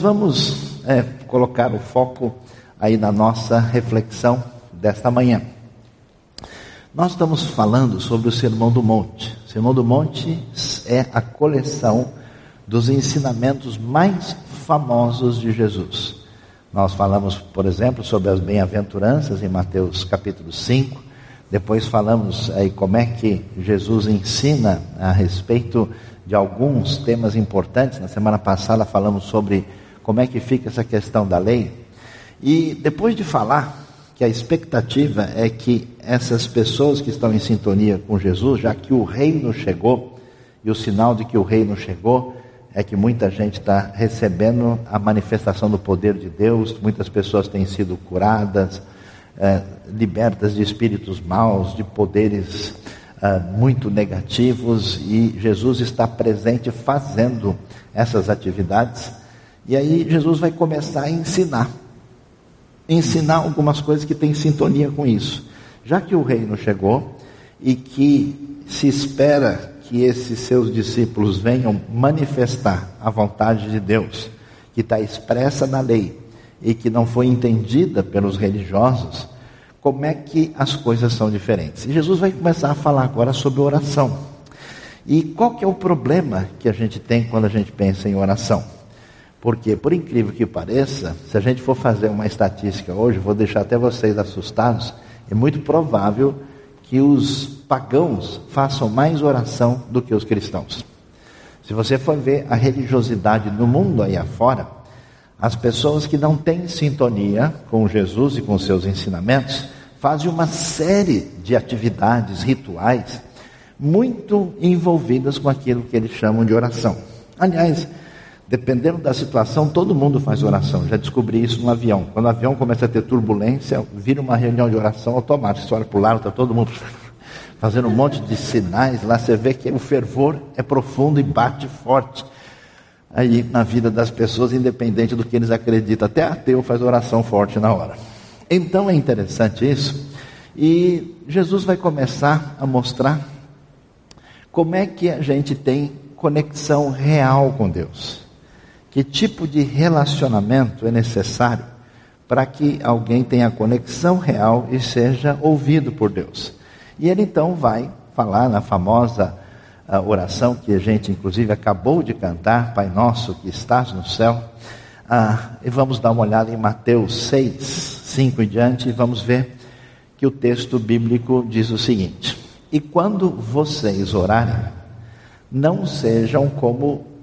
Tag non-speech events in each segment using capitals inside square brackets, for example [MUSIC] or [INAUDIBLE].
Vamos é, colocar o foco aí na nossa reflexão desta manhã. Nós estamos falando sobre o Sermão do Monte. O Sermão do Monte é a coleção dos ensinamentos mais famosos de Jesus. Nós falamos, por exemplo, sobre as bem-aventuranças em Mateus capítulo 5. Depois falamos aí como é que Jesus ensina a respeito de alguns temas importantes. Na semana passada falamos sobre como é que fica essa questão da lei. E depois de falar que a expectativa é que essas pessoas que estão em sintonia com Jesus, já que o reino chegou, e o sinal de que o reino chegou é que muita gente está recebendo a manifestação do poder de Deus, muitas pessoas têm sido curadas, é, libertas de espíritos maus, de poderes é, muito negativos, e Jesus está presente fazendo essas atividades. E aí Jesus vai começar a ensinar ensinar algumas coisas que têm sintonia com isso. Já que o reino chegou e que se espera que esses seus discípulos venham manifestar a vontade de Deus, que está expressa na lei e que não foi entendida pelos religiosos, como é que as coisas são diferentes? E Jesus vai começar a falar agora sobre oração. E qual que é o problema que a gente tem quando a gente pensa em oração? Porque, por incrível que pareça, se a gente for fazer uma estatística hoje, vou deixar até vocês assustados, é muito provável que os pagãos façam mais oração do que os cristãos. Se você for ver a religiosidade no mundo aí afora, as pessoas que não têm sintonia com Jesus e com seus ensinamentos fazem uma série de atividades rituais muito envolvidas com aquilo que eles chamam de oração. Aliás, Dependendo da situação, todo mundo faz oração. Já descobri isso no avião. Quando o avião começa a ter turbulência, vira uma reunião de oração automática. Você olha para o lado, está todo mundo [LAUGHS] fazendo um monte de sinais. Lá você vê que o fervor é profundo e bate forte aí na vida das pessoas, independente do que eles acreditam. Até ateu faz oração forte na hora. Então é interessante isso. E Jesus vai começar a mostrar como é que a gente tem conexão real com Deus. Que tipo de relacionamento é necessário para que alguém tenha conexão real e seja ouvido por Deus? E ele então vai falar na famosa uh, oração que a gente inclusive acabou de cantar, Pai Nosso que estás no céu. Uh, e vamos dar uma olhada em Mateus 6, 5 e diante, e vamos ver que o texto bíblico diz o seguinte: E quando vocês orarem, não sejam como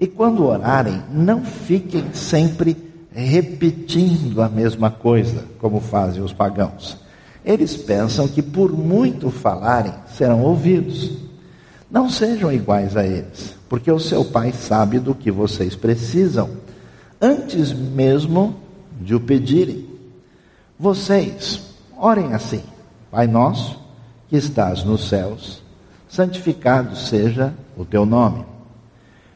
E quando orarem, não fiquem sempre repetindo a mesma coisa, como fazem os pagãos. Eles pensam que por muito falarem serão ouvidos. Não sejam iguais a eles, porque o seu Pai sabe do que vocês precisam, antes mesmo de o pedirem. Vocês, orem assim: Pai nosso, que estás nos céus, santificado seja o teu nome.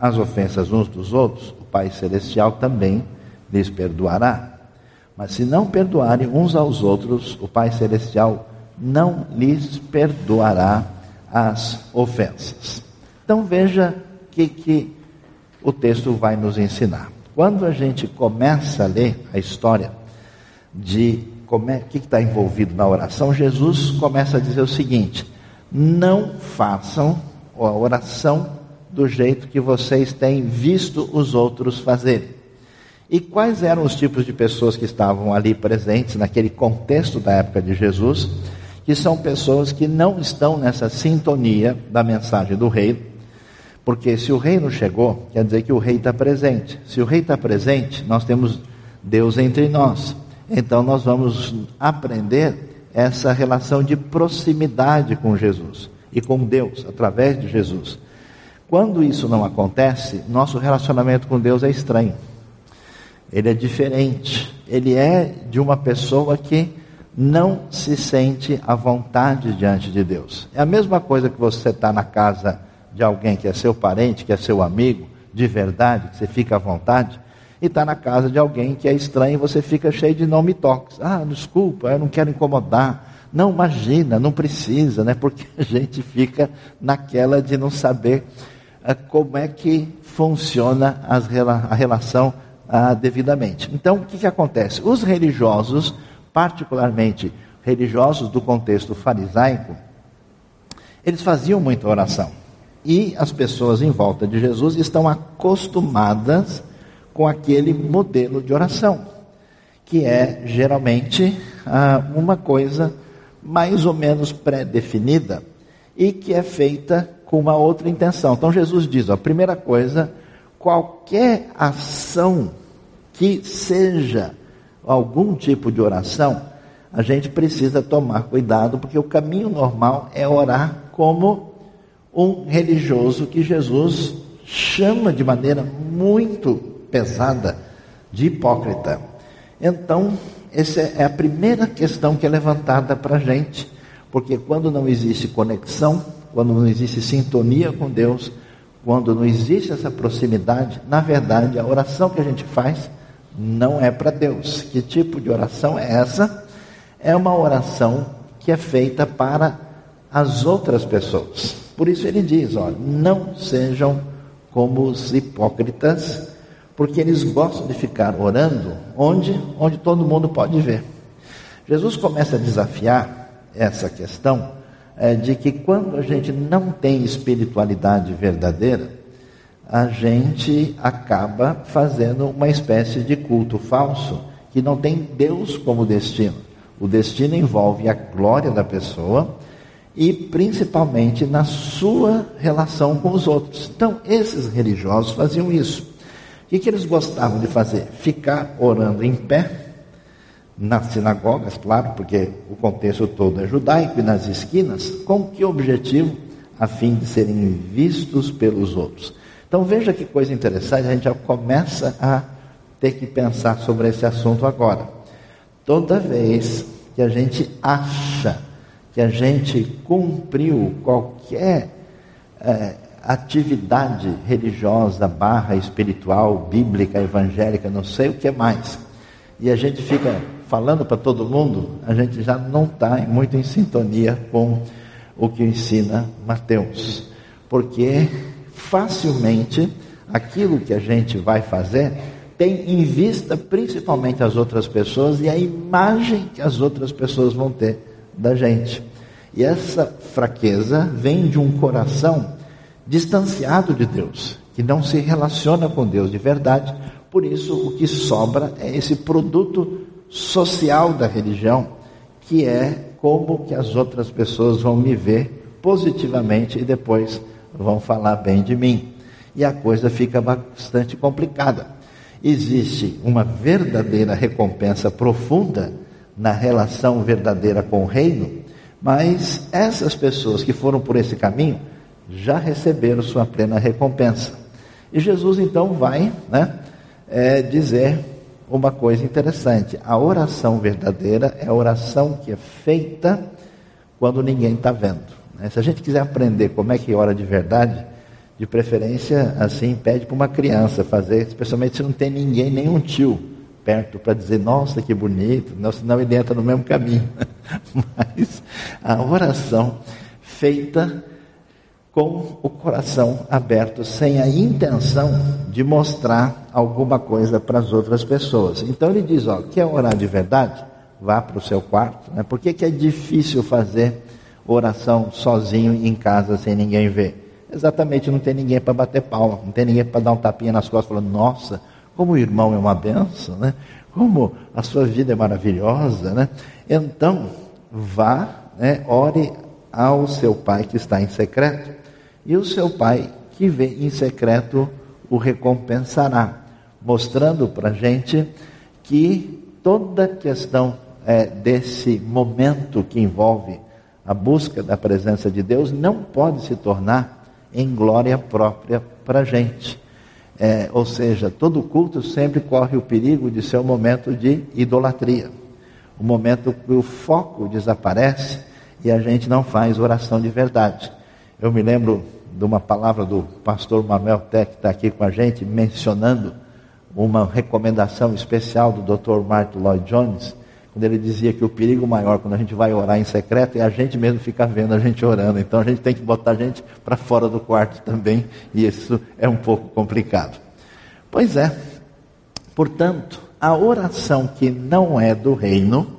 as ofensas uns dos outros, o Pai Celestial também lhes perdoará. Mas se não perdoarem uns aos outros, o Pai Celestial não lhes perdoará as ofensas. Então veja o que, que o texto vai nos ensinar. Quando a gente começa a ler a história de como é, o que está envolvido na oração, Jesus começa a dizer o seguinte: não façam a oração do jeito que vocês têm visto os outros fazerem. E quais eram os tipos de pessoas que estavam ali presentes naquele contexto da época de Jesus? Que são pessoas que não estão nessa sintonia da mensagem do rei, porque se o reino chegou, quer dizer que o rei está presente. Se o rei está presente, nós temos Deus entre nós. Então nós vamos aprender essa relação de proximidade com Jesus e com Deus através de Jesus. Quando isso não acontece, nosso relacionamento com Deus é estranho. Ele é diferente. Ele é de uma pessoa que não se sente à vontade diante de Deus. É a mesma coisa que você está na casa de alguém que é seu parente, que é seu amigo, de verdade, que você fica à vontade, e está na casa de alguém que é estranho e você fica cheio de não me toques. Ah, desculpa, eu não quero incomodar. Não, imagina, não precisa, né? Porque a gente fica naquela de não saber como é que funciona a relação ah, devidamente. Então, o que, que acontece? Os religiosos, particularmente religiosos do contexto farisaico, eles faziam muita oração. E as pessoas em volta de Jesus estão acostumadas com aquele modelo de oração, que é geralmente ah, uma coisa mais ou menos pré-definida e que é feita com uma outra intenção. Então Jesus diz: a primeira coisa, qualquer ação que seja algum tipo de oração, a gente precisa tomar cuidado, porque o caminho normal é orar como um religioso que Jesus chama de maneira muito pesada de hipócrita. Então, essa é a primeira questão que é levantada para a gente, porque quando não existe conexão, quando não existe sintonia com Deus, quando não existe essa proximidade, na verdade a oração que a gente faz não é para Deus. Que tipo de oração é essa? É uma oração que é feita para as outras pessoas. Por isso ele diz: olha, não sejam como os hipócritas, porque eles gostam de ficar orando onde, onde todo mundo pode ver. Jesus começa a desafiar essa questão é, de que quando a gente não tem espiritualidade verdadeira, a gente acaba fazendo uma espécie de culto falso que não tem Deus como destino. O destino envolve a glória da pessoa e principalmente na sua relação com os outros. Então, esses religiosos faziam isso. O que, que eles gostavam de fazer? Ficar orando em pé, nas sinagogas, claro, porque o contexto todo é judaico, e nas esquinas, com que objetivo? A fim de serem vistos pelos outros. Então veja que coisa interessante, a gente já começa a ter que pensar sobre esse assunto agora. Toda vez que a gente acha que a gente cumpriu qualquer é, atividade religiosa, barra espiritual, bíblica, evangélica, não sei o que mais, e a gente fica falando para todo mundo, a gente já não está muito em sintonia com o que ensina Mateus, porque facilmente aquilo que a gente vai fazer tem em vista principalmente as outras pessoas e a imagem que as outras pessoas vão ter da gente. E essa fraqueza vem de um coração distanciado de Deus, que não se relaciona com Deus de verdade. Por isso, o que sobra é esse produto social da religião, que é como que as outras pessoas vão me ver positivamente e depois vão falar bem de mim. E a coisa fica bastante complicada. Existe uma verdadeira recompensa profunda na relação verdadeira com o reino, mas essas pessoas que foram por esse caminho já receberam sua plena recompensa. E Jesus então vai né, é, dizer uma coisa interessante: a oração verdadeira é a oração que é feita quando ninguém está vendo. Né? Se a gente quiser aprender como é que ora de verdade, de preferência, assim, pede para uma criança fazer, especialmente se não tem ninguém, nenhum tio perto para dizer, nossa, que bonito, não, senão ele entra no mesmo caminho. [LAUGHS] Mas a oração feita com o coração aberto, sem a intenção de mostrar alguma coisa para as outras pessoas. Então ele diz, ó, quer orar de verdade? Vá para o seu quarto. Né? Por que, que é difícil fazer oração sozinho em casa sem ninguém ver? Exatamente, não tem ninguém para bater palma, não tem ninguém para dar um tapinha nas costas falando, nossa, como o irmão é uma benção, né? como a sua vida é maravilhosa, né? Então, vá, né, ore ao seu pai que está em secreto, e o seu pai que vê em secreto o recompensará, mostrando para a gente que toda questão é, desse momento que envolve a busca da presença de Deus não pode se tornar em glória própria para a gente. É, ou seja, todo culto sempre corre o perigo de ser um momento de idolatria, um momento que o foco desaparece e a gente não faz oração de verdade. Eu me lembro de uma palavra do pastor Manuel Tech, que está aqui com a gente, mencionando uma recomendação especial do Dr. Martin Lloyd Jones, quando ele dizia que o perigo maior quando a gente vai orar em secreto é a gente mesmo ficar vendo a gente orando. Então a gente tem que botar a gente para fora do quarto também, e isso é um pouco complicado. Pois é. Portanto, a oração que não é do reino,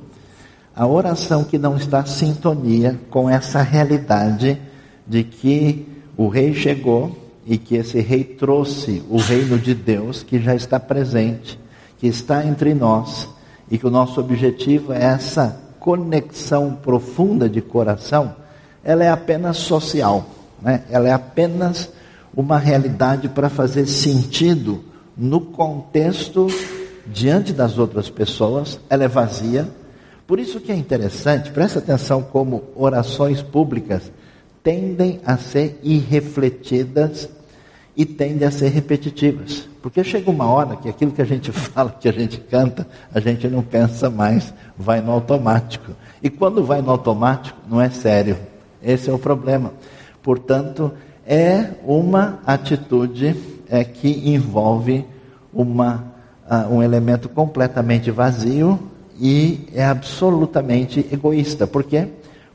a oração que não está em sintonia com essa realidade de que o rei chegou e que esse rei trouxe o reino de Deus que já está presente, que está entre nós e que o nosso objetivo é essa conexão profunda de coração, ela é apenas social, né? ela é apenas uma realidade para fazer sentido no contexto diante das outras pessoas, ela é vazia. Por isso que é interessante, presta atenção como orações públicas tendem a ser irrefletidas e tendem a ser repetitivas. Porque chega uma hora que aquilo que a gente [LAUGHS] fala, que a gente canta, a gente não pensa mais, vai no automático. E quando vai no automático, não é sério. Esse é o problema. Portanto, é uma atitude é, que envolve uma, uh, um elemento completamente vazio e é absolutamente egoísta. Por quê?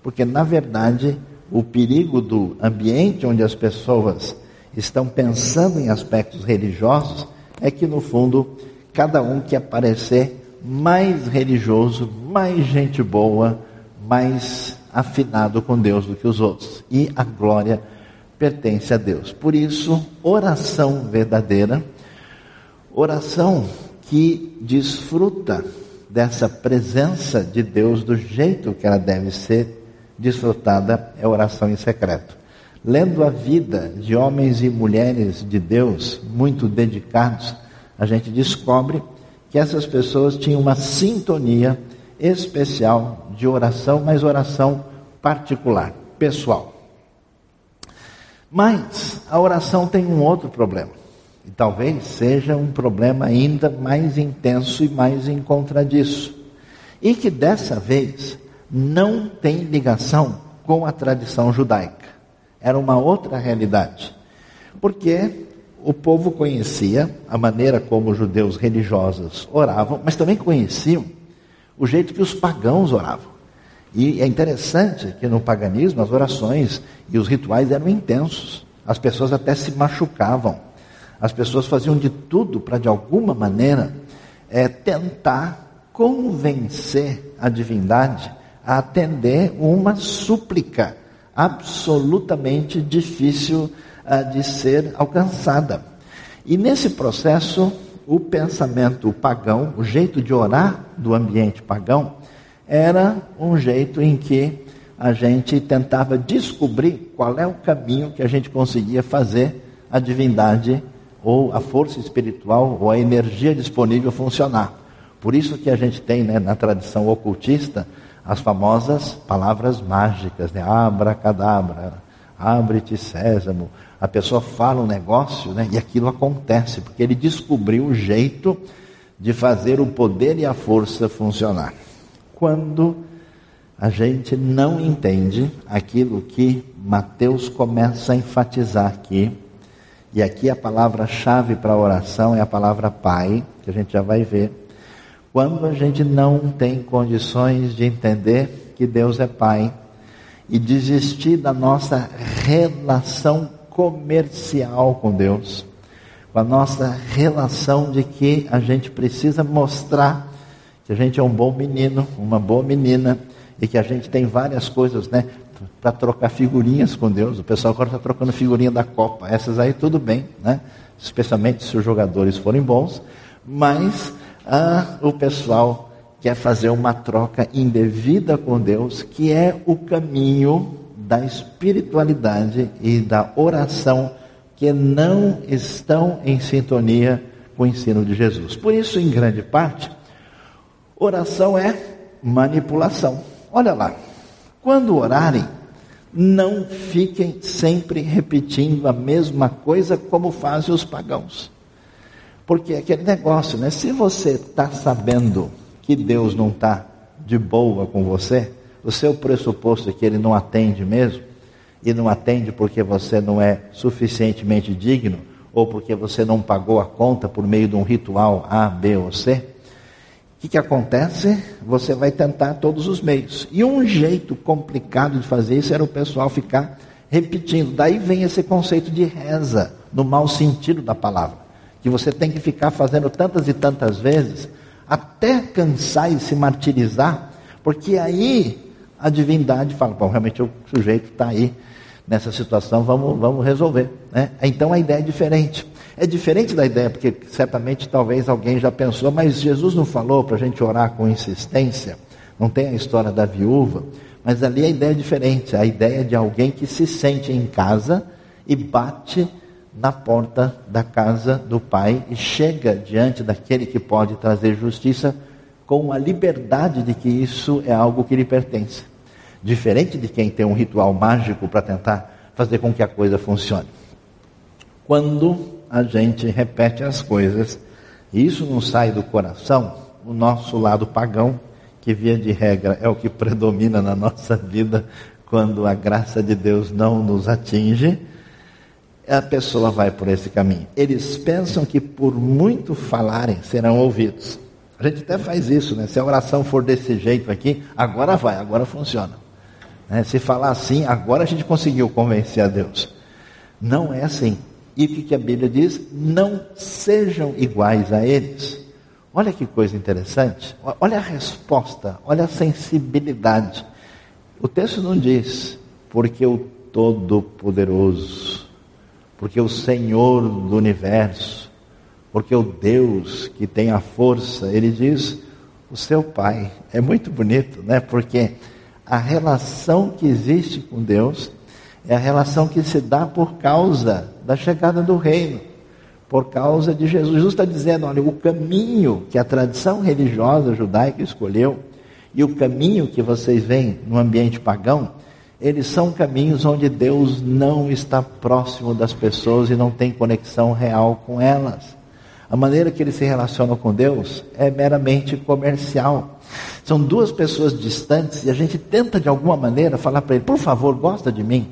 Porque, na verdade, o perigo do ambiente onde as pessoas estão pensando em aspectos religiosos, é que no fundo cada um quer parecer mais religioso, mais gente boa, mais afinado com Deus do que os outros. E a glória pertence a Deus. Por isso, oração verdadeira, oração que desfruta dessa presença de Deus do jeito que ela deve ser desfrutada, é oração em secreto lendo a vida de homens e mulheres de Deus muito dedicados, a gente descobre que essas pessoas tinham uma sintonia especial de oração, mas oração particular, pessoal. Mas a oração tem um outro problema, e talvez seja um problema ainda mais intenso e mais em contra disso, e que dessa vez não tem ligação com a tradição judaica. Era uma outra realidade. Porque o povo conhecia a maneira como os judeus religiosos oravam, mas também conheciam o jeito que os pagãos oravam. E é interessante que no paganismo as orações e os rituais eram intensos. As pessoas até se machucavam. As pessoas faziam de tudo para, de alguma maneira, é, tentar convencer a divindade a atender uma súplica absolutamente difícil uh, de ser alcançada. E nesse processo, o pensamento pagão, o jeito de orar do ambiente pagão, era um jeito em que a gente tentava descobrir qual é o caminho que a gente conseguia fazer a divindade ou a força espiritual ou a energia disponível funcionar. Por isso que a gente tem né, na tradição ocultista as famosas palavras mágicas, né? Abracadabra, abre-te sésamo. A pessoa fala um negócio né? e aquilo acontece, porque ele descobriu o jeito de fazer o poder e a força funcionar. Quando a gente não entende aquilo que Mateus começa a enfatizar aqui, e aqui a palavra-chave para a oração é a palavra Pai, que a gente já vai ver. Quando a gente não tem condições de entender que Deus é Pai e desistir da nossa relação comercial com Deus, com a nossa relação de que a gente precisa mostrar que a gente é um bom menino, uma boa menina e que a gente tem várias coisas, né? Para trocar figurinhas com Deus. O pessoal agora está trocando figurinha da Copa. Essas aí tudo bem, né? Especialmente se os jogadores forem bons. mas ah, o pessoal quer fazer uma troca indevida com Deus, que é o caminho da espiritualidade e da oração que não estão em sintonia com o ensino de Jesus. Por isso, em grande parte, oração é manipulação. Olha lá, quando orarem, não fiquem sempre repetindo a mesma coisa como fazem os pagãos. Porque aquele negócio, né? Se você está sabendo que Deus não está de boa com você, o seu pressuposto é que ele não atende mesmo, e não atende porque você não é suficientemente digno, ou porque você não pagou a conta por meio de um ritual A, B ou C, o que, que acontece? Você vai tentar todos os meios. E um jeito complicado de fazer isso era o pessoal ficar repetindo. Daí vem esse conceito de reza, no mau sentido da palavra. Que você tem que ficar fazendo tantas e tantas vezes, até cansar e se martirizar, porque aí a divindade fala, bom, realmente o sujeito está aí nessa situação, vamos, vamos resolver. Né? Então a ideia é diferente. É diferente da ideia, porque certamente talvez alguém já pensou, mas Jesus não falou para a gente orar com insistência, não tem a história da viúva, mas ali a ideia é diferente, a ideia de alguém que se sente em casa e bate na porta da casa do Pai e chega diante daquele que pode trazer justiça com a liberdade de que isso é algo que lhe pertence. Diferente de quem tem um ritual mágico para tentar fazer com que a coisa funcione. Quando a gente repete as coisas e isso não sai do coração, o nosso lado pagão, que via de regra é o que [LAUGHS] predomina na nossa vida quando a graça de Deus não nos atinge, a pessoa vai por esse caminho. Eles pensam que por muito falarem serão ouvidos. A gente até faz isso, né? Se a oração for desse jeito aqui, agora vai, agora funciona. Né? Se falar assim, agora a gente conseguiu convencer a Deus. Não é assim. E o que a Bíblia diz? Não sejam iguais a eles. Olha que coisa interessante. Olha a resposta, olha a sensibilidade. O texto não diz, porque o Todo-Poderoso, porque o Senhor do universo, porque o Deus que tem a força, ele diz, o seu Pai. É muito bonito, né? Porque a relação que existe com Deus é a relação que se dá por causa da chegada do reino, por causa de Jesus. Jesus está dizendo: olha, o caminho que a tradição religiosa judaica escolheu e o caminho que vocês veem no ambiente pagão, eles são caminhos onde Deus não está próximo das pessoas e não tem conexão real com elas. A maneira que eles se relacionam com Deus é meramente comercial. São duas pessoas distantes e a gente tenta de alguma maneira falar para ele: por favor, gosta de mim,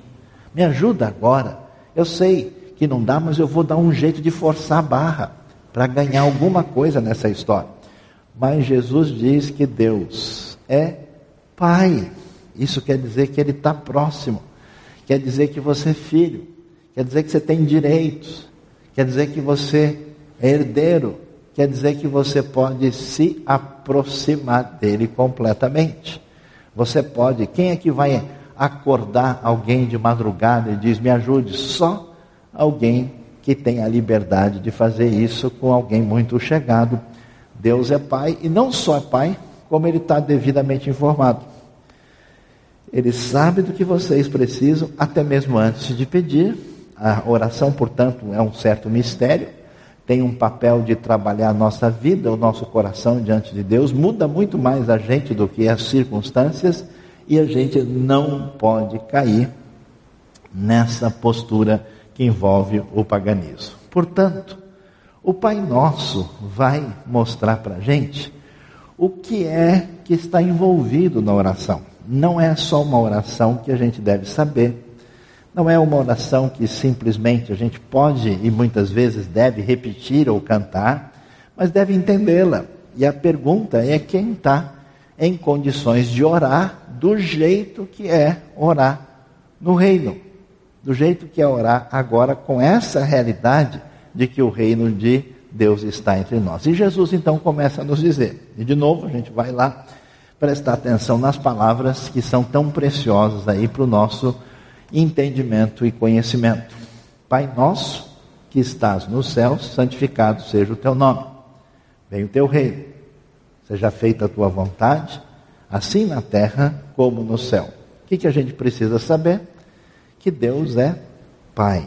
me ajuda agora. Eu sei que não dá, mas eu vou dar um jeito de forçar a barra para ganhar alguma coisa nessa história. Mas Jesus diz que Deus é Pai. Isso quer dizer que Ele está próximo. Quer dizer que você é filho. Quer dizer que você tem direitos. Quer dizer que você é herdeiro quer dizer que você pode se aproximar dele completamente. Você pode, quem é que vai acordar alguém de madrugada e diz: "Me ajude"? Só alguém que tem a liberdade de fazer isso com alguém muito chegado. Deus é Pai e não só é Pai, como Ele está devidamente informado. Ele sabe do que vocês precisam, até mesmo antes de pedir. A oração, portanto, é um certo mistério tem um papel de trabalhar a nossa vida, o nosso coração diante de Deus, muda muito mais a gente do que as circunstâncias e a gente não pode cair nessa postura que envolve o paganismo. Portanto, o Pai Nosso vai mostrar para a gente o que é que está envolvido na oração. Não é só uma oração que a gente deve saber, não é uma oração que simplesmente a gente pode e muitas vezes deve repetir ou cantar, mas deve entendê-la. E a pergunta é quem está em condições de orar do jeito que é orar no reino, do jeito que é orar agora com essa realidade de que o reino de Deus está entre nós. E Jesus então começa a nos dizer, e de novo a gente vai lá prestar atenção nas palavras que são tão preciosas aí para o nosso entendimento e conhecimento. Pai nosso, que estás nos céus, santificado seja o teu nome. Venha o teu reino, seja feita a tua vontade, assim na terra como no céu. O que, que a gente precisa saber? Que Deus é Pai.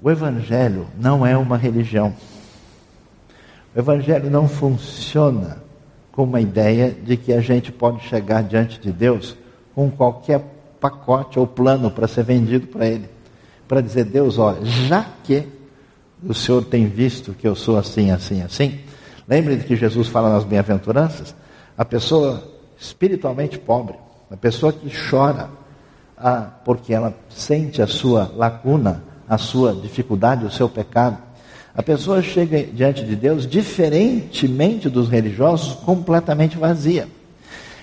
O Evangelho não é uma religião. O Evangelho não funciona com uma ideia de que a gente pode chegar diante de Deus com qualquer pacote ou plano para ser vendido para Ele. Para dizer, Deus, olha, já que o Senhor tem visto que eu sou assim, assim, assim, lembre de que Jesus fala nas bem-aventuranças, a pessoa espiritualmente pobre, a pessoa que chora ah, porque ela sente a sua lacuna, a sua dificuldade, o seu pecado, a pessoa chega diante de Deus, diferentemente dos religiosos, completamente vazia.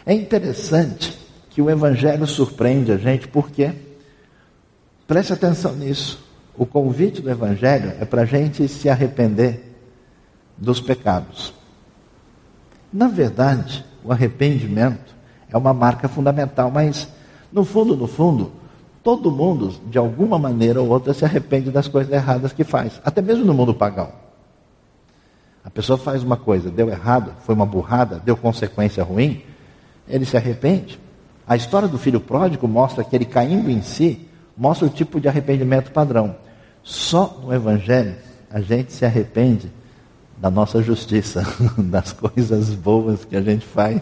É interessante que o Evangelho surpreende a gente, porque, preste atenção nisso, o convite do Evangelho é para a gente se arrepender dos pecados. Na verdade, o arrependimento é uma marca fundamental, mas, no fundo, no fundo, todo mundo, de alguma maneira ou outra, se arrepende das coisas erradas que faz, até mesmo no mundo pagão. A pessoa faz uma coisa, deu errado, foi uma burrada, deu consequência ruim, ele se arrepende. A história do filho pródigo mostra que ele caindo em si, mostra o tipo de arrependimento padrão. Só no Evangelho a gente se arrepende da nossa justiça, [LAUGHS] das coisas boas que a gente faz.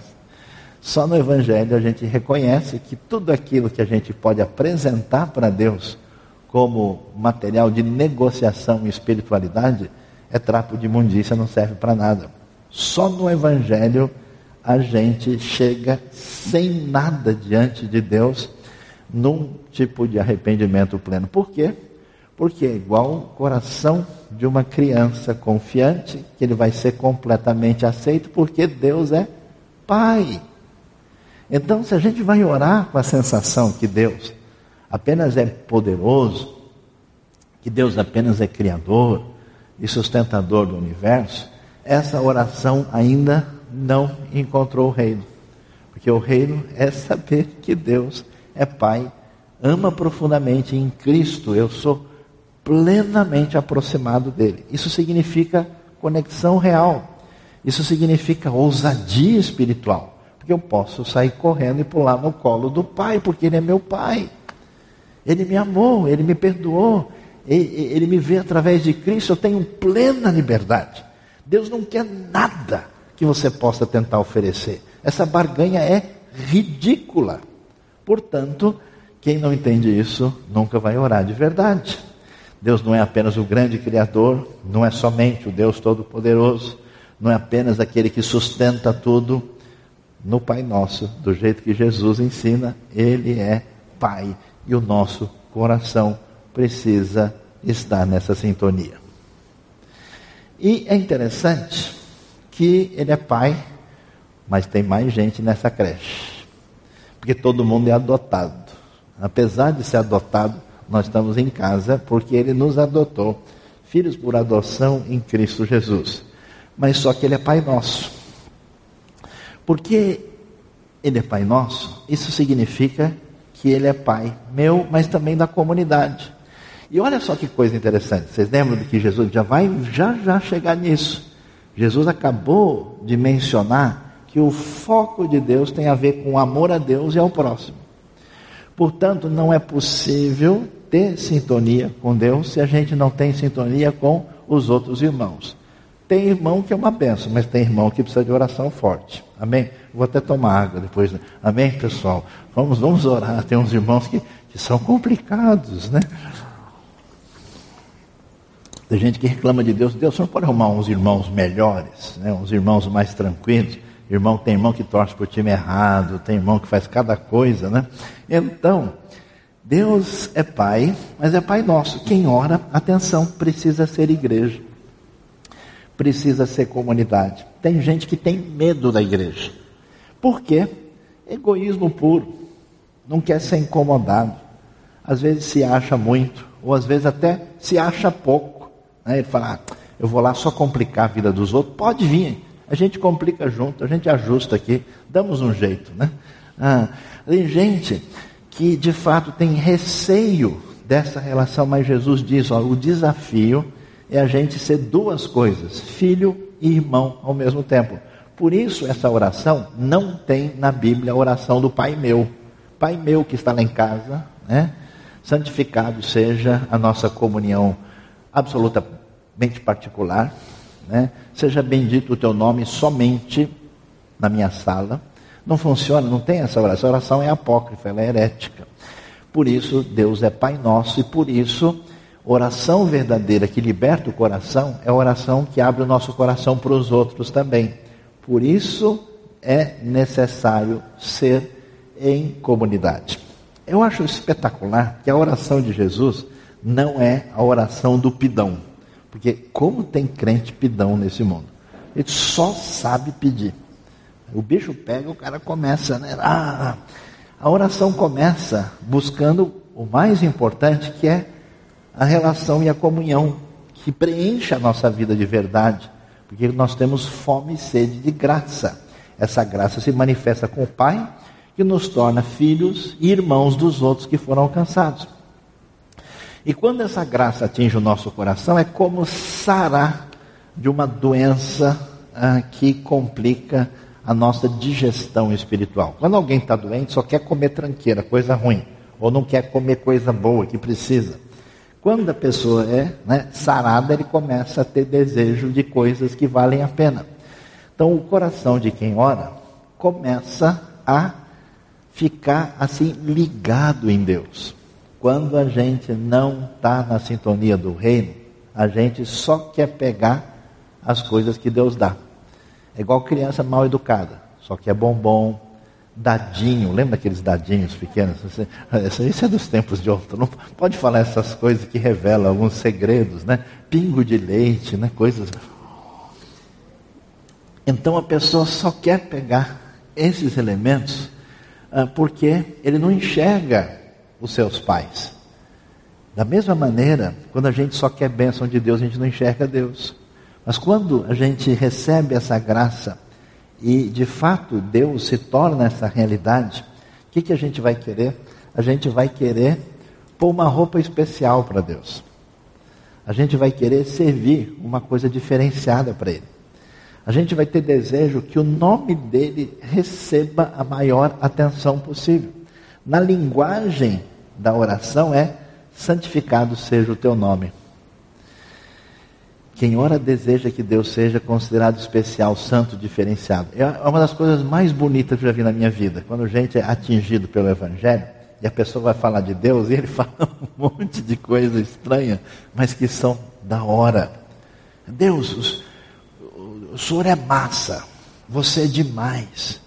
Só no Evangelho a gente reconhece que tudo aquilo que a gente pode apresentar para Deus como material de negociação e espiritualidade é trapo de imundícia, não serve para nada. Só no Evangelho a gente chega sem nada diante de Deus num tipo de arrependimento pleno. Por quê? Porque é igual o coração de uma criança confiante, que ele vai ser completamente aceito, porque Deus é Pai. Então, se a gente vai orar com a sensação que Deus apenas é poderoso, que Deus apenas é criador e sustentador do universo, essa oração ainda não encontrou o reino. Porque o reino é saber que Deus é Pai, ama profundamente em Cristo, eu sou plenamente aproximado dele. Isso significa conexão real. Isso significa ousadia espiritual. Porque eu posso sair correndo e pular no colo do Pai, porque Ele é meu Pai. Ele me amou, Ele me perdoou, Ele, me vê através de Cristo, eu tenho plena liberdade. Deus não quer nada que você possa tentar oferecer. Essa barganha é ridícula. Portanto, quem não entende isso nunca vai orar de verdade. Deus não é apenas o grande Criador, não é somente o Deus Todo-Poderoso, não é apenas aquele que sustenta tudo. No Pai Nosso, do jeito que Jesus ensina, Ele é Pai e o nosso coração precisa estar nessa sintonia. E é interessante que ele é pai, mas tem mais gente nessa creche. Porque todo mundo é adotado. Apesar de ser adotado, nós estamos em casa porque ele nos adotou, filhos por adoção em Cristo Jesus. Mas só que ele é pai nosso. Porque ele é pai nosso, isso significa que ele é pai meu, mas também da comunidade. E olha só que coisa interessante. Vocês lembram de que Jesus já vai já já chegar nisso. Jesus acabou de mencionar que o foco de Deus tem a ver com o amor a Deus e ao próximo. Portanto, não é possível ter sintonia com Deus se a gente não tem sintonia com os outros irmãos. Tem irmão que é uma benção, mas tem irmão que precisa de oração forte. Amém? Vou até tomar água depois. Né? Amém, pessoal? Vamos, vamos orar. Tem uns irmãos que, que são complicados, né? Tem gente que reclama de Deus. Deus, você não pode arrumar uns irmãos melhores, né? uns irmãos mais tranquilos. Irmão, tem irmão que torce para o time errado, tem irmão que faz cada coisa, né? Então, Deus é Pai, mas é Pai nosso. Quem ora, atenção, precisa ser igreja. Precisa ser comunidade. Tem gente que tem medo da igreja. Por quê? Egoísmo puro. Não quer ser incomodado. Às vezes se acha muito, ou às vezes até se acha pouco. Né? Ele fala, ah, eu vou lá só complicar a vida dos outros. Pode vir, a gente complica junto, a gente ajusta aqui, damos um jeito. Né? Ah, tem gente que de fato tem receio dessa relação, mas Jesus diz: ó, o desafio é a gente ser duas coisas, filho e irmão ao mesmo tempo. Por isso, essa oração não tem na Bíblia a oração do Pai meu. Pai meu que está lá em casa, né? santificado seja a nossa comunhão absolutamente particular, né? seja bendito o teu nome somente na minha sala. Não funciona, não tem essa oração. A oração é apócrifa, ela é herética. Por isso, Deus é Pai nosso e por isso, oração verdadeira que liberta o coração é a oração que abre o nosso coração para os outros também. Por isso é necessário ser em comunidade. Eu acho espetacular que a oração de Jesus não é a oração do pidão. Porque como tem crente pidão nesse mundo? Ele só sabe pedir. O bicho pega, o cara começa, né? Ah, a oração começa buscando o mais importante, que é a relação e a comunhão, que preenche a nossa vida de verdade, porque nós temos fome e sede de graça. Essa graça se manifesta com o Pai, que nos torna filhos e irmãos dos outros que foram alcançados. E quando essa graça atinge o nosso coração, é como sarar de uma doença ah, que complica a nossa digestão espiritual. Quando alguém está doente, só quer comer tranqueira, coisa ruim, ou não quer comer coisa boa que precisa. Quando a pessoa é né, sarada, ele começa a ter desejo de coisas que valem a pena. Então, o coração de quem ora começa a ficar assim ligado em Deus. Quando a gente não está na sintonia do reino, a gente só quer pegar as coisas que Deus dá. É igual criança mal educada, só que é bombom, dadinho, lembra aqueles dadinhos pequenos? Isso é dos tempos de ontem, não pode falar essas coisas que revelam alguns segredos, né? Pingo de leite, né? Coisas. Então a pessoa só quer pegar esses elementos ah, porque ele não enxerga os seus pais. Da mesma maneira, quando a gente só quer bênção de Deus, a gente não enxerga Deus. Mas quando a gente recebe essa graça e de fato Deus se torna essa realidade, o que, que a gente vai querer? A gente vai querer pôr uma roupa especial para Deus. A gente vai querer servir uma coisa diferenciada para Ele. A gente vai ter desejo que o nome dele receba a maior atenção possível. Na linguagem da oração é: santificado seja o teu nome. Quem ora deseja que Deus seja considerado especial, santo, diferenciado. É uma das coisas mais bonitas que eu já vi na minha vida. Quando a gente é atingido pelo Evangelho e a pessoa vai falar de Deus [LAUGHS] e ele fala um monte de coisa estranha, mas que são da hora. Deus, o Senhor é massa, você é demais.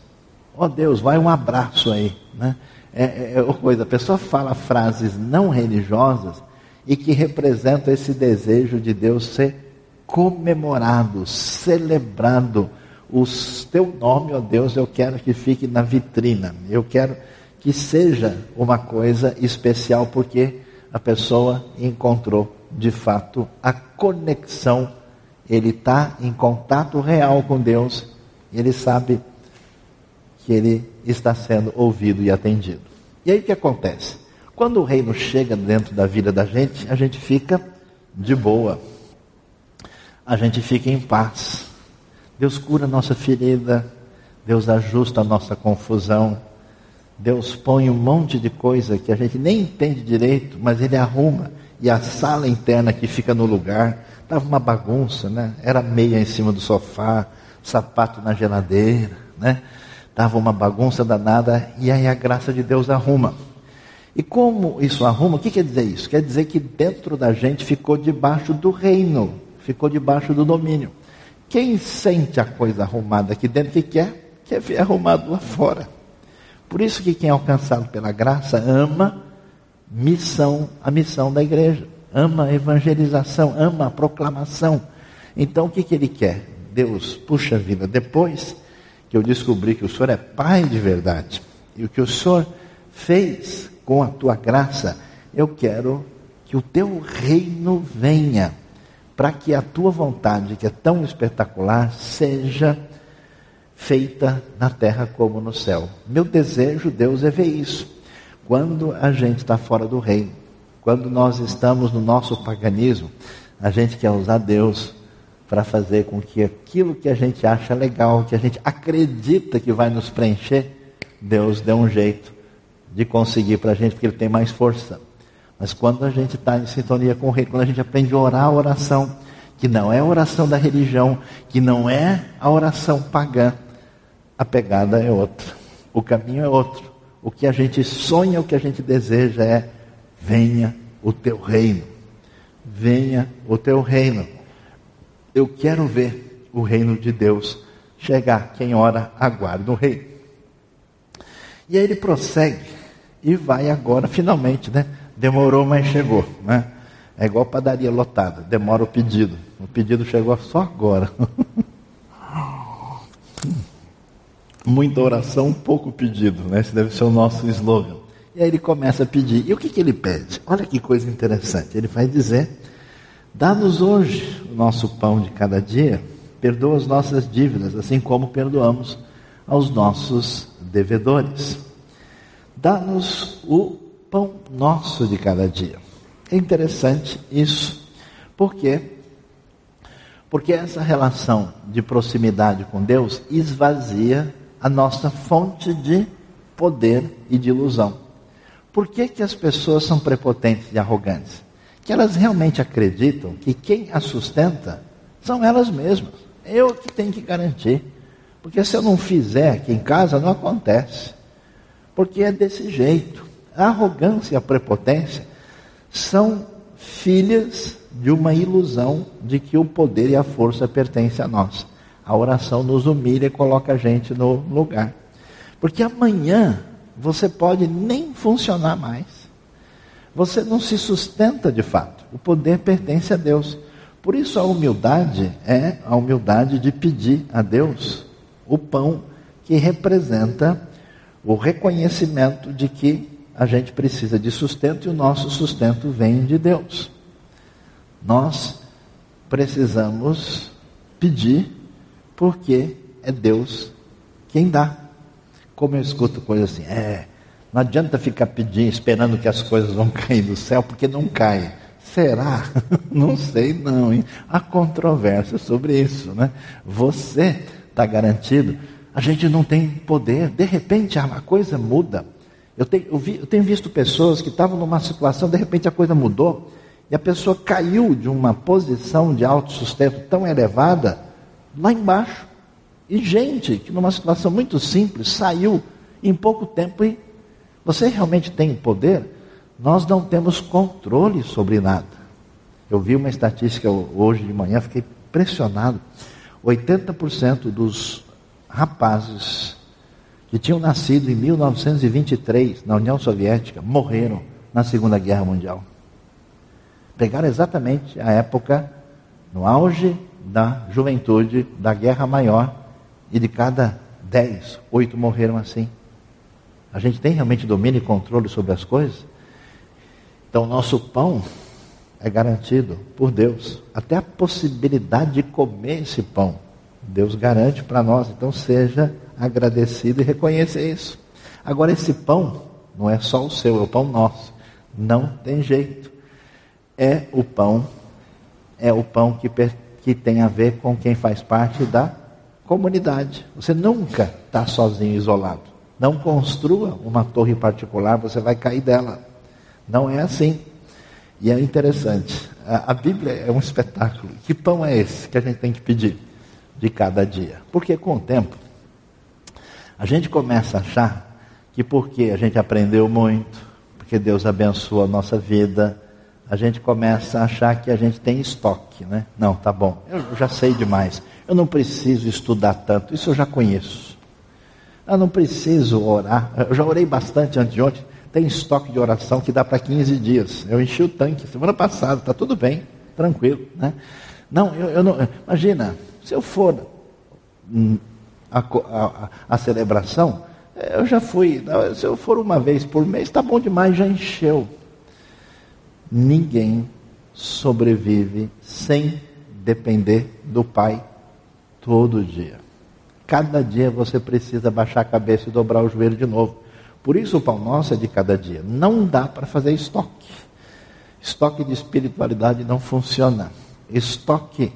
Oh, Deus, vai um abraço aí. Né? É, é, é coisa, a pessoa fala frases não religiosas e que representam esse desejo de Deus ser comemorado, celebrado. O teu nome, ó Deus, eu quero que fique na vitrina. Eu quero que seja uma coisa especial, porque a pessoa encontrou de fato a conexão. Ele está em contato real com Deus. Ele sabe que ele está sendo ouvido e atendido. E aí o que acontece? Quando o reino chega dentro da vida da gente, a gente fica de boa a gente fica em paz. Deus cura a nossa ferida, Deus ajusta a nossa confusão, Deus põe um monte de coisa que a gente nem entende direito, mas Ele arruma. E a sala interna que fica no lugar, estava uma bagunça, né? Era meia em cima do sofá, sapato na geladeira, né? Estava uma bagunça danada, e aí a graça de Deus arruma. E como isso arruma, o que quer dizer isso? Quer dizer que dentro da gente ficou debaixo do reino ficou debaixo do domínio. Quem sente a coisa arrumada aqui dentro, que quer? Quer ver arrumado lá fora. Por isso que quem é alcançado pela graça ama missão, a missão da igreja, ama a evangelização, ama a proclamação. Então o que, que ele quer? Deus, puxa vida, depois que eu descobri que o Senhor é Pai de verdade, e o que o Senhor fez com a tua graça, eu quero que o teu reino venha para que a tua vontade, que é tão espetacular, seja feita na terra como no céu. Meu desejo, Deus, é ver isso. Quando a gente está fora do reino, quando nós estamos no nosso paganismo, A gente quer usar Deus para fazer com que aquilo que a gente acha legal, que a gente acredita que vai nos preencher, Deus dê um jeito de conseguir para a gente, porque Ele tem mais força. Mas quando a gente está em sintonia com o Rei, quando a gente aprende a orar a oração, que não é a oração da religião, que não é a oração pagã, a pegada é outra, o caminho é outro. O que a gente sonha, o que a gente deseja é: venha o teu reino, venha o teu reino. Eu quero ver o reino de Deus chegar. Quem ora, aguarda o rei. E aí ele prossegue e vai agora, finalmente, né? Demorou, mas chegou, né? É igual padaria lotada, demora o pedido. O pedido chegou só agora. [LAUGHS] Muita oração, pouco pedido, né? Esse deve ser o nosso slogan. E aí ele começa a pedir. E o que, que ele pede? Olha que coisa interessante. Ele vai dizer Dá-nos hoje o nosso pão de cada dia, perdoa as nossas dívidas, assim como perdoamos aos nossos devedores. Dá-nos o pão nosso de cada dia. É interessante isso. Por quê? Porque essa relação de proximidade com Deus esvazia a nossa fonte de poder e de ilusão. Por que, que as pessoas são prepotentes e arrogantes? que elas realmente acreditam que quem as sustenta são elas mesmas. Eu que tenho que garantir. Porque se eu não fizer aqui em casa, não acontece. Porque é desse jeito. A arrogância e a prepotência são filhas de uma ilusão de que o poder e a força pertencem a nós. A oração nos humilha e coloca a gente no lugar. Porque amanhã você pode nem funcionar mais você não se sustenta de fato. O poder pertence a Deus. Por isso a humildade é a humildade de pedir a Deus o pão que representa o reconhecimento de que a gente precisa de sustento e o nosso sustento vem de Deus. Nós precisamos pedir porque é Deus quem dá. Como eu escuto coisas assim, é, não adianta ficar pedindo, esperando que as coisas vão [LAUGHS] cair do céu, porque não cai. Será? [LAUGHS] Não sei não, hein? Há controvérsia sobre isso, né? Você está garantido. A gente não tem poder. De repente a coisa muda. Eu tenho, eu, vi, eu tenho visto pessoas que estavam numa situação, de repente a coisa mudou, e a pessoa caiu de uma posição de autossustento tão elevada lá embaixo. E gente que numa situação muito simples saiu em pouco tempo e você realmente tem poder? Nós não temos controle sobre nada. Eu vi uma estatística hoje de manhã, fiquei impressionado. 80% dos rapazes que tinham nascido em 1923 na União Soviética morreram na Segunda Guerra Mundial. Pegaram exatamente a época no auge da juventude da Guerra Maior e de cada 10, oito morreram assim. A gente tem realmente domínio e controle sobre as coisas? Então, o nosso pão é garantido por Deus. Até a possibilidade de comer esse pão, Deus garante para nós. Então, seja agradecido e reconheça isso. Agora, esse pão não é só o seu, é o pão nosso. Não tem jeito. É o pão, é o pão que, que tem a ver com quem faz parte da comunidade. Você nunca está sozinho, isolado. Não construa uma torre particular, você vai cair dela. Não é assim. E é interessante. A, a, Bíblia é um espetáculo. Que pão é esse que a gente tem que pedir de cada dia? Porque com o tempo, a gente começa a achar que porque a gente aprendeu muito, porque Deus abençoa a nossa vida, a gente começa a achar que a gente tem estoque, né? Não, tá bom. Eu já sei demais. Eu não preciso estudar tanto. Isso eu já conheço. Eu não preciso orar. Eu já orei bastante antes de ontem. Tem estoque de oração que dá para 15 dias. Eu enchi o tanque semana passada, está tudo bem, tranquilo. Né? Não, eu, eu não. Imagina, se eu for hum, a, a, a, celebração, eu já fui. Se eu for uma vez por mês, está bom demais, já encheu. Ninguém sobrevive sem depender do Pai todo dia. Cada dia você precisa baixar a cabeça e dobrar o joelho de novo. Por isso o pão nosso é de cada dia. Não dá para fazer estoque. Estoque de espiritualidade não funciona. estoque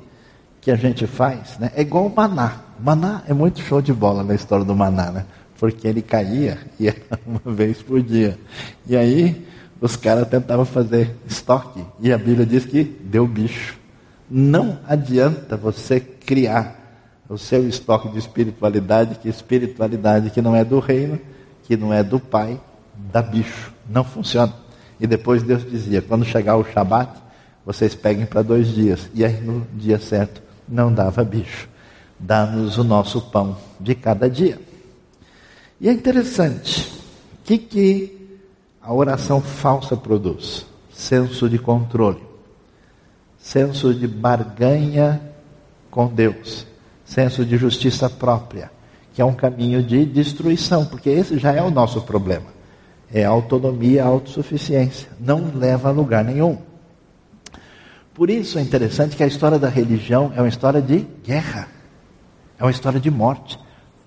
que a gente faz né, é igual o maná. O maná é muito show de bola na história do maná, né? Porque ele caía ia [LAUGHS] uma vez por dia. E aí os caras tentavam fazer estoque. E a Bíblia diz que deu bicho. Não adianta você criar o seu estoque de espiritualidade, que espiritualidade que não é do reino, que não é do Pai, dá bicho. Não funciona. E depois Deus dizia: quando chegar o Shabat, vocês peguem para dois dias. E aí no dia certo não dava bicho. Dá-nos o nosso pão de cada dia. E é interessante. O que, que a oração falsa produz? Senso de controle. Senso de barganha com Deus. Senso de justiça própria. Que é um caminho de destruição. Porque esse já é o nosso problema é autonomia, autossuficiência. Não leva a lugar nenhum. Por isso é interessante que a história da religião é uma história de guerra, é uma história de morte.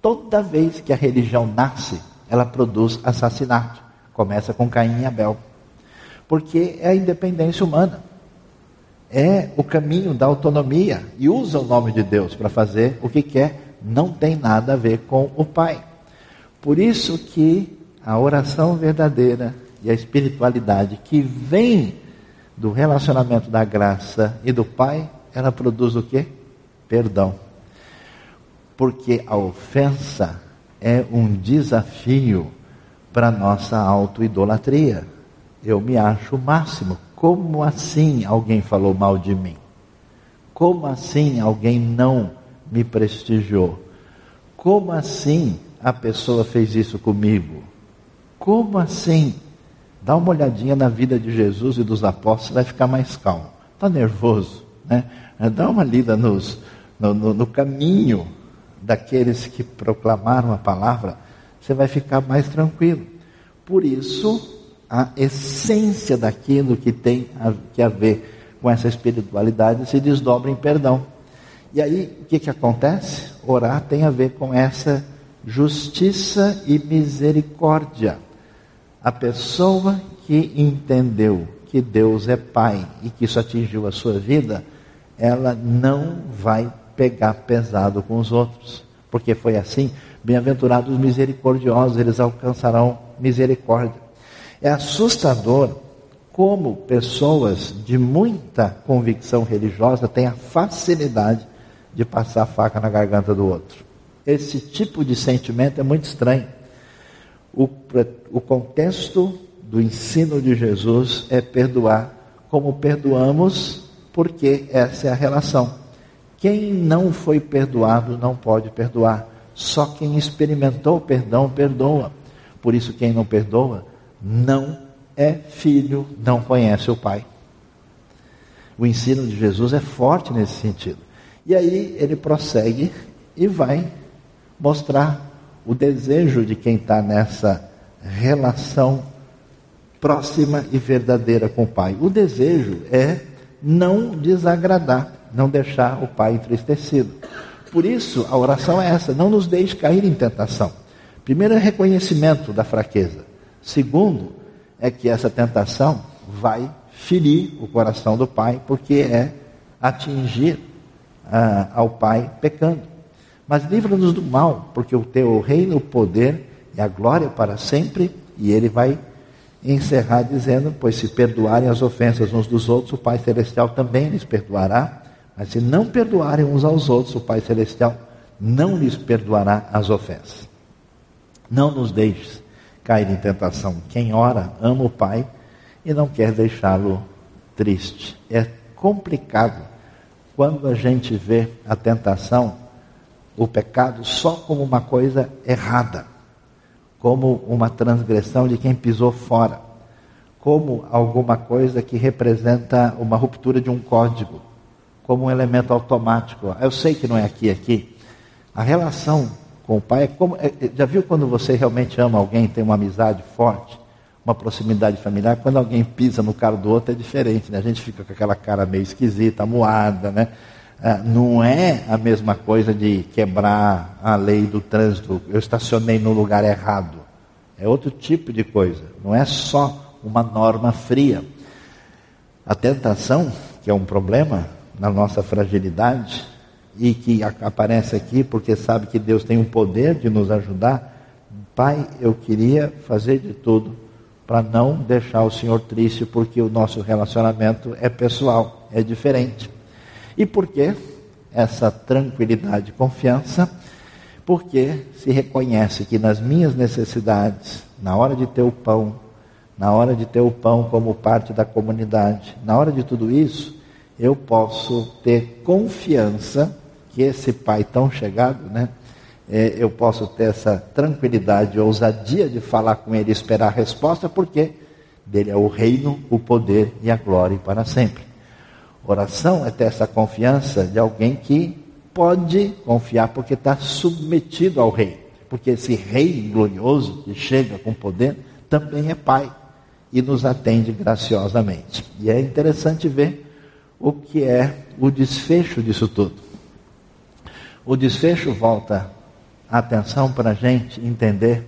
Toda vez que a religião nasce, ela produz assassinato. Começa com Caim e Abel. Porque é a independência humana. É o caminho da autonomia. E usa o nome de Deus para fazer o que quer. Não tem nada a ver com o Pai. Por isso que a oração verdadeira e a espiritualidade que vem do relacionamento da graça e do Pai, ela produz o quê? Perdão. Porque a ofensa é um desafio para nossa autoidolatria. Eu me acho o máximo. Como assim alguém falou mal de mim? Como assim alguém não me prestigiou? Como assim a pessoa fez isso comigo? Como assim? Dá uma olhadinha na vida de Jesus e dos apóstolos, vai ficar mais calmo. Está nervoso, né? Dá uma lida nos, no, no, no caminho daqueles que proclamaram a palavra, você vai ficar mais tranquilo. Por isso, a essência daquilo que tem a, que a ver com essa espiritualidade se desdobra em perdão. E aí, o que, que acontece? Orar tem a ver com essa justiça e misericórdia. A pessoa que entendeu que Deus é Pai e que isso atingiu a sua vida, ela não vai pegar pesado com os outros, porque foi assim. Bem-aventurados misericordiosos, eles alcançarão misericórdia. É assustador como pessoas de muita convicção religiosa têm a facilidade de passar a faca na garganta do outro. Esse tipo de sentimento é muito estranho. O, o contexto do ensino de Jesus é perdoar como perdoamos, porque essa é a relação. Quem não foi perdoado não pode perdoar. Só quem experimentou o perdão perdoa. Por isso, quem não perdoa não é filho, não conhece o Pai. O ensino de Jesus é forte nesse sentido. E aí ele prossegue e vai mostrar o desejo de quem está nessa relação próxima e verdadeira com o Pai. O desejo é não desagradar, não deixar o Pai entristecido. Por isso, a oração é essa: não nos deixe cair em tentação. Primeiro é reconhecimento da fraqueza. Segundo, é que essa tentação vai ferir o coração do Pai, porque é atingir ah, ao Pai pecando. Mas livra-nos do mal, porque o teu reino, o poder e a glória para sempre. E ele vai encerrar dizendo: Pois se perdoarem as ofensas uns dos outros, o Pai Celestial também lhes perdoará. Mas se não perdoarem uns aos outros, o Pai Celestial não lhes perdoará as ofensas. Não nos deixes cair em tentação. Quem ora ama o Pai e não quer deixá-lo triste. É complicado quando a gente vê a tentação o pecado só como uma coisa errada, como uma transgressão de quem pisou fora, como alguma coisa que representa uma ruptura de um código, como um elemento automático. Eu sei que não é aqui, aqui. A relação com o pai é como. É, é, já viu quando você realmente ama alguém, tem uma amizade forte, uma proximidade familiar? Quando alguém pisa no carro do outro é diferente, né? A gente fica com aquela cara meio esquisita, moada, né? É, não é a mesma coisa de quebrar a lei do trânsito, eu estacionei no lugar errado. É outro tipo de coisa, não é só uma norma fria. A tentação, que é um problema, na nossa fragilidade e que aparece aqui porque sabe que Deus tem o poder de nos ajudar. Pai, eu queria fazer de tudo para não deixar o Senhor triste, porque o nosso relacionamento é pessoal, é diferente. E por que essa tranquilidade e confiança? Porque se reconhece que nas minhas necessidades, na hora de ter o pão, na hora de ter o pão como parte da comunidade, na hora de tudo isso, eu posso ter confiança que esse pai tão chegado, né? É, eu posso ter essa tranquilidade, ousadia de falar com ele e esperar a resposta, porque dele é o reino, o poder e a glória para sempre. Oração é ter essa confiança de alguém que pode confiar porque está submetido ao rei. Porque esse rei glorioso que chega com poder também é pai e nos atende graciosamente. E é interessante ver o que é o desfecho disso tudo. O desfecho volta a atenção para a gente entender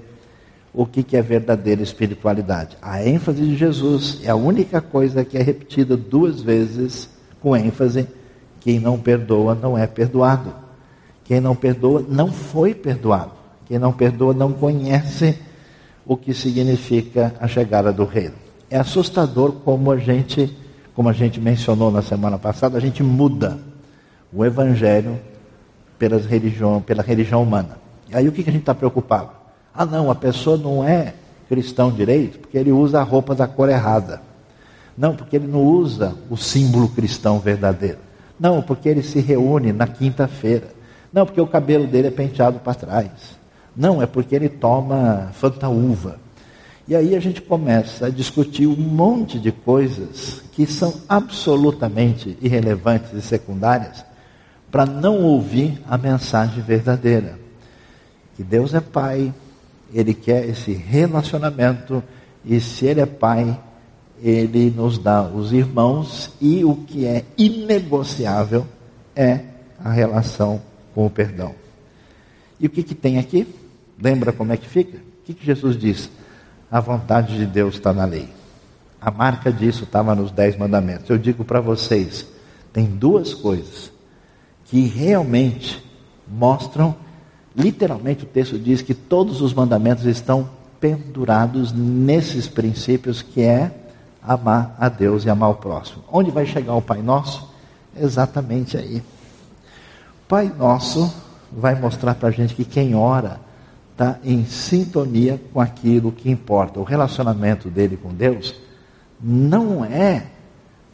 o que, que é verdadeira espiritualidade. A ênfase de Jesus é a única coisa que é repetida duas vezes com ênfase: quem não perdoa não é perdoado. Quem não perdoa não foi perdoado. Quem não perdoa não conhece o que significa a chegada do reino. É assustador como a gente, como a gente mencionou na semana passada, a gente muda o evangelho pelas religião, pela religião humana. E aí o que, a gente está preocupado? Ah não, a pessoa não é cristão direito porque ele usa a roupa da cor errada. Não, porque ele não usa o símbolo cristão verdadeiro. Não, porque ele se reúne na quinta-feira. Não, porque o cabelo dele é penteado para trás. Não, é porque ele toma fantaúva. E aí a gente começa a discutir um monte de coisas que são absolutamente irrelevantes e secundárias para não ouvir a mensagem verdadeira. Que Deus é Pai, Ele quer esse relacionamento, e se Ele é Pai, Ele nos dá os irmãos, e o que é inegociável é a relação com o perdão. E o que, que tem aqui? Lembra como é que fica? O que, que Jesus diz? A vontade de Deus está na lei. A marca disso estava nos Dez Mandamentos. Eu digo para vocês: tem duas coisas que realmente mostram, literalmente o texto diz que todos os mandamentos estão pendurados nesses princípios que é amar a Deus e amar o próximo. Onde vai chegar o Pai Nosso? Exatamente aí. Pai Nosso vai mostrar para a gente que quem ora está em sintonia com aquilo que importa. O relacionamento dele com Deus não é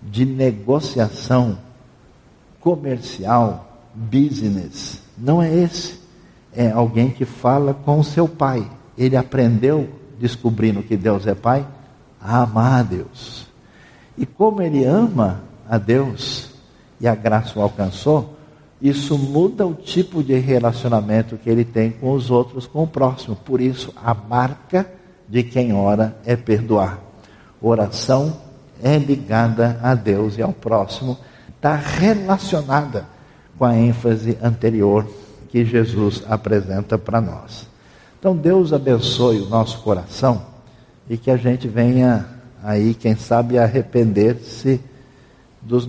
de negociação comercial, business. Não é esse. É alguém que fala com o seu pai. Ele aprendeu, descobrindo que Deus é pai, a amar a Deus. E como ele ama a Deus e a graça o alcançou, isso muda o tipo de relacionamento que ele tem com os outros, com o próximo. Por isso, a marca de quem ora é perdoar. Oração é ligada a Deus e ao próximo, está relacionada com a ênfase anterior que Jesus apresenta para nós. Então, Deus abençoe o nosso coração e que a gente venha aí, quem sabe, arrepender-se do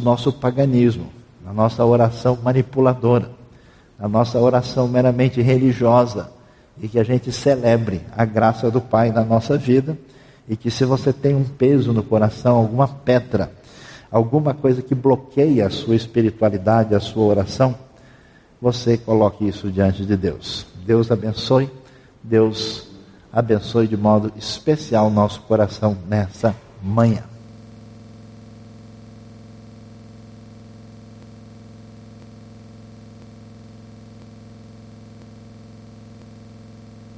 nosso paganismo na nossa oração manipuladora, na nossa oração meramente religiosa, e que a gente celebre a graça do Pai na nossa vida, e que se você tem um peso no coração, alguma pedra, alguma coisa que bloqueia a sua espiritualidade, a sua oração, você coloque isso diante de Deus. Deus abençoe, Deus abençoe de modo especial nosso coração nessa manhã.